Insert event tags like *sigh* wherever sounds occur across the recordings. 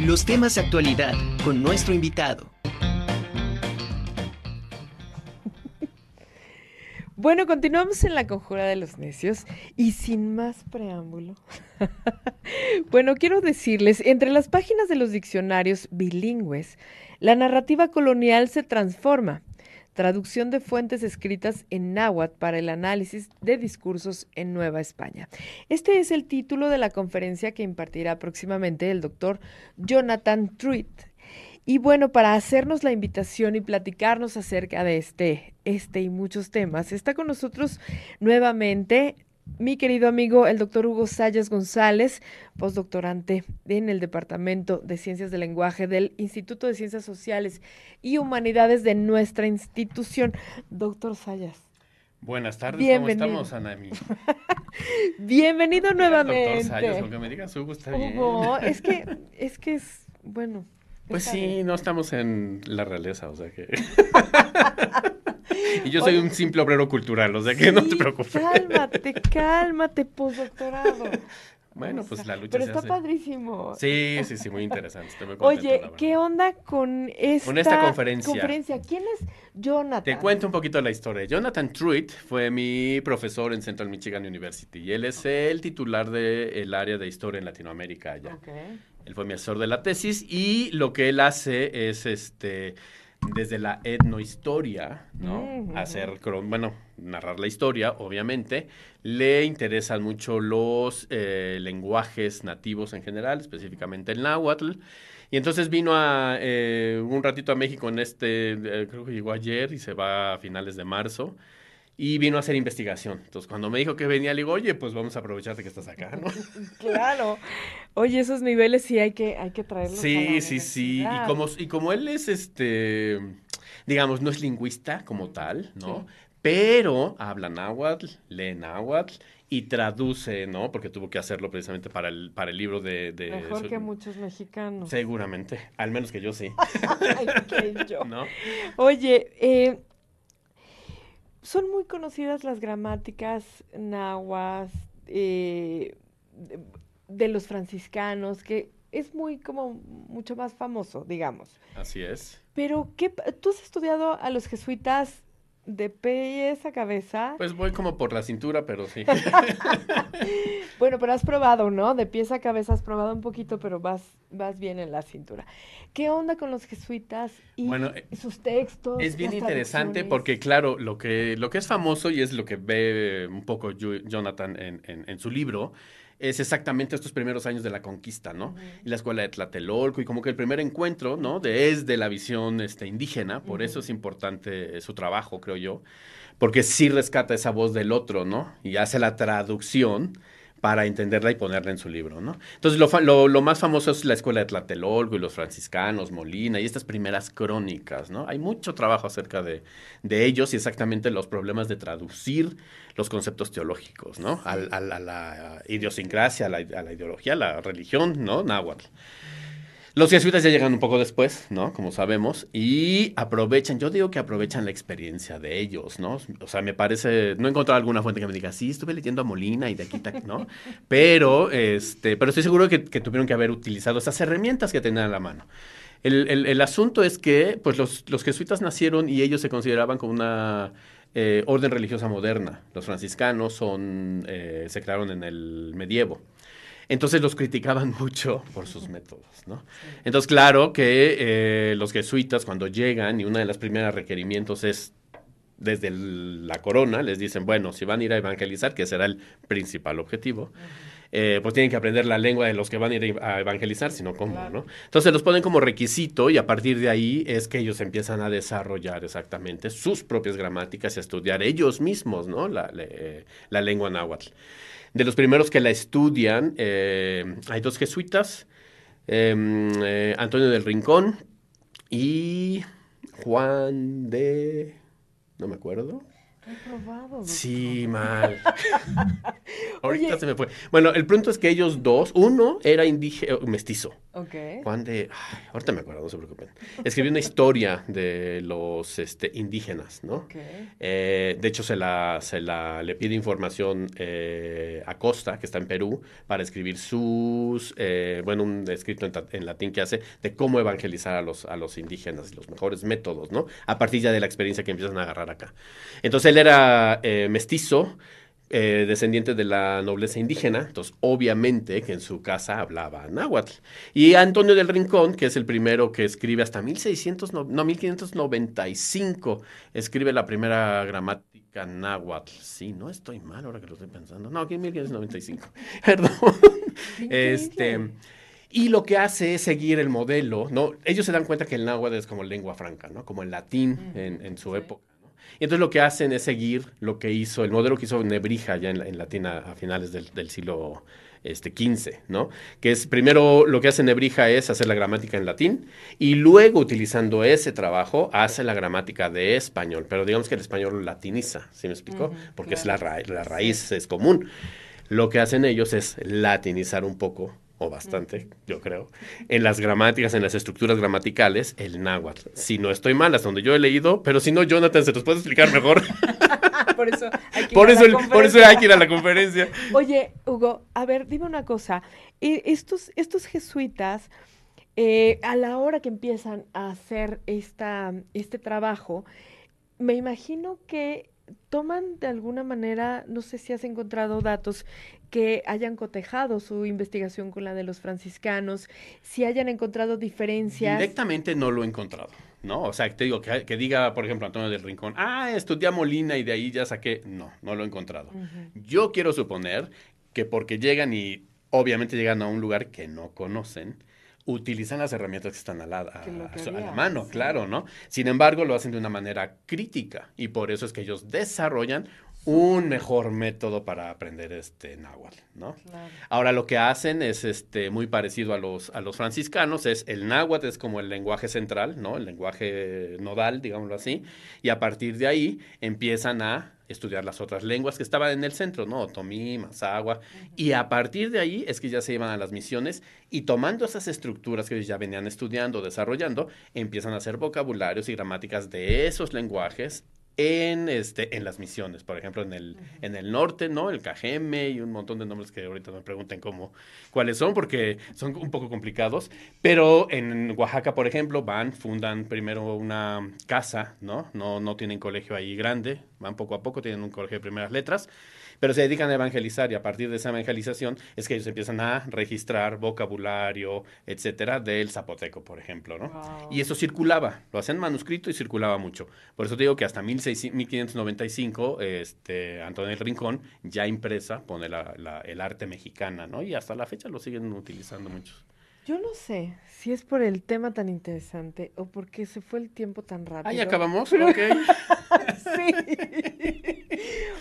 Los temas de actualidad con nuestro invitado. Bueno, continuamos en la conjura de los necios y sin más preámbulo. *laughs* bueno, quiero decirles, entre las páginas de los diccionarios bilingües, la narrativa colonial se transforma. Traducción de fuentes escritas en náhuatl para el análisis de discursos en Nueva España. Este es el título de la conferencia que impartirá próximamente el doctor Jonathan Truitt y bueno, para hacernos la invitación y platicarnos acerca de este, este y muchos temas, está con nosotros nuevamente mi querido amigo el doctor Hugo Sayas González, postdoctorante en el Departamento de Ciencias del Lenguaje del Instituto de Ciencias Sociales y Humanidades de nuestra institución. Doctor Sayas. Buenas tardes, ¿cómo estamos, Anami? *laughs* Bienvenido nuevamente. Doctor Sayas, aunque me digas Hugo, está bien. Hugo, es que, es que es, bueno, pues sí, no estamos en la realeza, o sea que... *laughs* *laughs* y yo soy un simple obrero cultural, o sea que no te preocupes. Cálmate, *laughs* cálmate, postdoctorado. Bueno, pues la lucha Pero está padrísimo. Sí, sí, sí, muy interesante. Estoy muy contento, Oye, ¿qué onda con esta, con esta conferencia? conferencia? ¿Quién es Jonathan? Te cuento un poquito la historia. Jonathan Truitt fue mi profesor en Central Michigan University y él es el titular del área de historia en Latinoamérica allá. Okay. Él fue mi asesor de la tesis y lo que él hace es este desde la etnohistoria, ¿no? Mm, Hacer, bueno, narrar la historia, obviamente. Le interesan mucho los eh, lenguajes nativos en general, específicamente el náhuatl. Y entonces vino a, eh, un ratito a México en este, eh, creo que llegó ayer y se va a finales de marzo y vino a hacer investigación. Entonces, cuando me dijo que venía, le digo, oye, pues vamos a aprovecharte que estás acá, ¿no? *laughs* claro. Oye, esos niveles sí hay que, hay que traerlos. Sí, sí, sí. Y como, y como él es, este, digamos, no es lingüista como tal, ¿no? Pero habla náhuatl, lee náhuatl y traduce, ¿no? Porque tuvo que hacerlo precisamente para el, para el libro de... Mejor que muchos mexicanos. Seguramente, al menos que yo sí. *laughs* Ay, que yo. *laughs* ¿No? Oye, eh, son muy conocidas las gramáticas nahuas eh, de, los franciscanos, que es muy como mucho más famoso, digamos. Así es. Pero, ¿qué, ¿tú has estudiado a los jesuitas de pies a cabeza. Pues voy como por la cintura, pero sí. *laughs* bueno, pero has probado, ¿no? De pies a cabeza has probado un poquito, pero vas, vas bien en la cintura. ¿Qué onda con los jesuitas y bueno, eh, sus textos? Es bien interesante porque, claro, lo que, lo que es famoso y es lo que ve un poco Jonathan en, en su libro es exactamente estos primeros años de la conquista, ¿no? Y la escuela de Tlatelolco y como que el primer encuentro, ¿no? De, es de la visión este, indígena, por eso es importante su trabajo, creo yo, porque sí rescata esa voz del otro, ¿no? Y hace la traducción para entenderla y ponerla en su libro, ¿no? Entonces, lo, más famoso es la escuela de Tlatelolco y los franciscanos, Molina y estas primeras crónicas, ¿no? Hay mucho trabajo acerca de, ellos y exactamente los problemas de traducir los conceptos teológicos, ¿no? a la idiosincrasia, a la, a la, ideología, a la religión, ¿no? Náhuatl. Los jesuitas ya llegan un poco después, ¿no? Como sabemos, y aprovechan, yo digo que aprovechan la experiencia de ellos, ¿no? O sea, me parece, no he encontrado alguna fuente que me diga, sí, estuve leyendo a Molina y de aquí, ¿no? *laughs* Pero, este, pero estoy seguro que, que tuvieron que haber utilizado esas herramientas que tenían a la mano. El, el, el asunto es que, pues, los, los, jesuitas nacieron y ellos se consideraban como una eh, orden religiosa moderna. Los franciscanos son, eh, se crearon en el medievo. Entonces los criticaban *laughs* mucho por sus métodos, ¿no? Entonces, claro que eh, los jesuitas cuando llegan y uno de los primeros requerimientos es desde la corona, les dicen, bueno, si van a ir a evangelizar, que será el principal objetivo, eh, pues tienen que aprender la lengua de los que van a ir a evangelizar, sino cómo, ¿no? Entonces los ponen como requisito y a partir de ahí es que ellos empiezan a desarrollar exactamente sus propias gramáticas y a estudiar ellos mismos, ¿no? La, la lengua náhuatl de los primeros que la estudian, eh, hay dos jesuitas, em, eh, Antonio del Rincón y Juan de... no me acuerdo. Probado, sí, mal. *laughs* Ahorita se me fue. Bueno, el punto es que ellos dos, uno era indígena, mestizo, Juan de, ay, ahorita me acuerdo, no se preocupen. Escribió una historia de los este, indígenas, ¿no? Eh, de hecho, se la, se la le pide información eh, a Costa, que está en Perú, para escribir sus, eh, bueno, un escrito en, en latín que hace de cómo evangelizar a los, a los indígenas y los mejores métodos, ¿no? A partir ya de la experiencia que empiezan a agarrar acá. Entonces, él era mestizo, eh, descendiente de la nobleza indígena, entonces obviamente que en su casa hablaba náhuatl. Y Antonio del Rincón, que es el primero que escribe hasta 1600, no, no, 1595, escribe la primera gramática náhuatl. Sí, no estoy mal ahora que lo estoy pensando. No, aquí en 1595. *laughs* Perdón. este, y lo que hace es seguir el modelo, ¿no? Ellos se dan cuenta que el náhuatl es como lengua franca, ¿no? Como el latín en, en su época. Y entonces lo que hacen es seguir lo que hizo, el modelo que hizo Nebrija ya en, la- en Latín a, finales del, del siglo este, XV, ¿no? Que es primero lo que hace Nebrija es hacer la gramática en latín y luego utilizando ese trabajo hace la gramática de español, pero digamos que el español lo latiniza, ¿sí me explicó? Ujú, Porque es la, ra- la raíz, es común. Lo que hacen ellos es latinizar un poco, o bastante, yo creo, en las gramáticas, en las estructuras gramaticales, el náhuatl. Si no estoy mal, hasta donde yo he leído, pero si no, Jonathan, ¿se los puede explicar mejor? *laughs* por eso hay que ir por, a eso la el- por eso hay que ir a la conferencia. Oye, Hugo, a ver, dime una cosa. Eh, Estos, estos jesuitas, eh, a la hora que empiezan a hacer esta, este trabajo, me imagino que toman de alguna manera, no sé si has encontrado datos que hayan cotejado su investigación con la de los franciscanos, si hayan encontrado diferencias. Directamente no lo he encontrado, ¿no? O sea, te digo, que, que diga, por ejemplo, Antonio del Rincón, ah, estudié a Molina y de ahí ya saqué. No, no lo he encontrado. Yo quiero suponer que porque llegan y obviamente llegan a un lugar que no conocen, utilizan las herramientas que están a la, a- Que la mano, sí. claro, ¿no? Sin embargo, lo hacen de una manera crítica y por eso es que ellos desarrollan un mejor método para aprender este náhuatl, ¿no? Claro. Ahora lo que hacen es este muy parecido a los a los franciscanos, es el náhuatl es como el lenguaje central, ¿no? El lenguaje nodal, digámoslo así, y a partir de ahí empiezan a estudiar las otras lenguas que estaban en el centro, ¿no? Otomí, Mazagua, y a partir de ahí es que ya se iban a las misiones y tomando esas estructuras que ya venían estudiando, desarrollando, empiezan a hacer vocabularios y gramáticas de esos lenguajes en, este, en las misiones, por ejemplo, en el, en el norte, ¿no? El Cajeme y un montón de nombres que ahorita me pregunten cómo, cuáles son, porque son un poco complicados. Pero en Oaxaca, por ejemplo, van, fundan primero una casa, ¿no? No, no tienen colegio ahí grande, van poco a poco, tienen un colegio de primeras letras, pero se dedican a evangelizar y a partir de esa evangelización es que ellos empiezan a registrar vocabulario, etcétera, del zapoteco, por ejemplo, ¿no? Wow. Y eso circulaba, lo hacían manuscrito y circulaba mucho. Por eso te digo que hasta 1600 1595, este, Antonio del Rincón, ya impresa, pone la- la- el arte mexicana, ¿no? Y hasta la fecha lo siguen utilizando muchos. Yo no sé si es por el tema tan interesante o porque se fue el tiempo tan rápido. Ahí acabamos, *laughs* ok. Sí.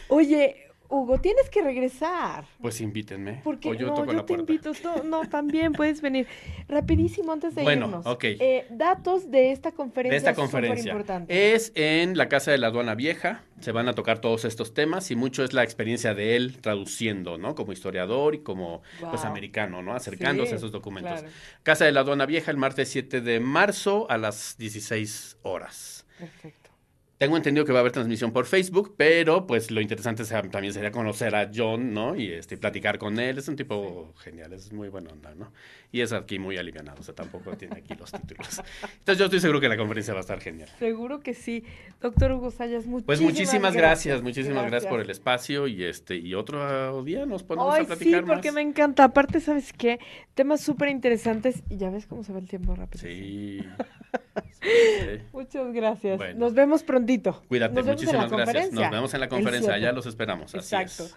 Oye, Hugo, tienes que regresar. Pues invítenme. Porque o yo no, toco yo la te puerta. invito. No, no, también puedes venir. Rapidísimo antes de Bueno, irnos. ok. Eh, datos de esta conferencia. de esta conferencia. Es en la Casa de la Aduana Vieja, se van a tocar todos estos temas y mucho es la experiencia de él traduciendo, ¿no? Como historiador y como pues americano, ¿no? Acercándose Sí, a esos documentos. claro. Casa de la Aduana Vieja el martes 7 de marzo a las 16 horas. Perfecto. Tengo entendido que va a haber transmisión por Facebook, pero pues lo interesante también sería conocer a John, ¿no? Y este, platicar con él. Es un tipo genial, es muy buena onda, ¿no? Y es aquí muy alivianado, o sea, tampoco tiene aquí los títulos. Entonces yo estoy seguro que la conferencia va a estar genial. Seguro que sí. Doctor Hugo Sayas, muchísimas Pues muchísimas gracias, muchísimas gracias. por el espacio y este y otro día nos ponemos Ay, a platicar sí, porque más. me encanta. Aparte, ¿sabes qué? Temas súper interesantes y ya ves cómo se va el tiempo rápido. Sí. *laughs* Muchas gracias. Bueno. Nos vemos prontito. Cuídate, Nos vemos en la muchísimas gracias. Nos vemos en la conferencia, 7. allá los esperamos. Así Exacto. es.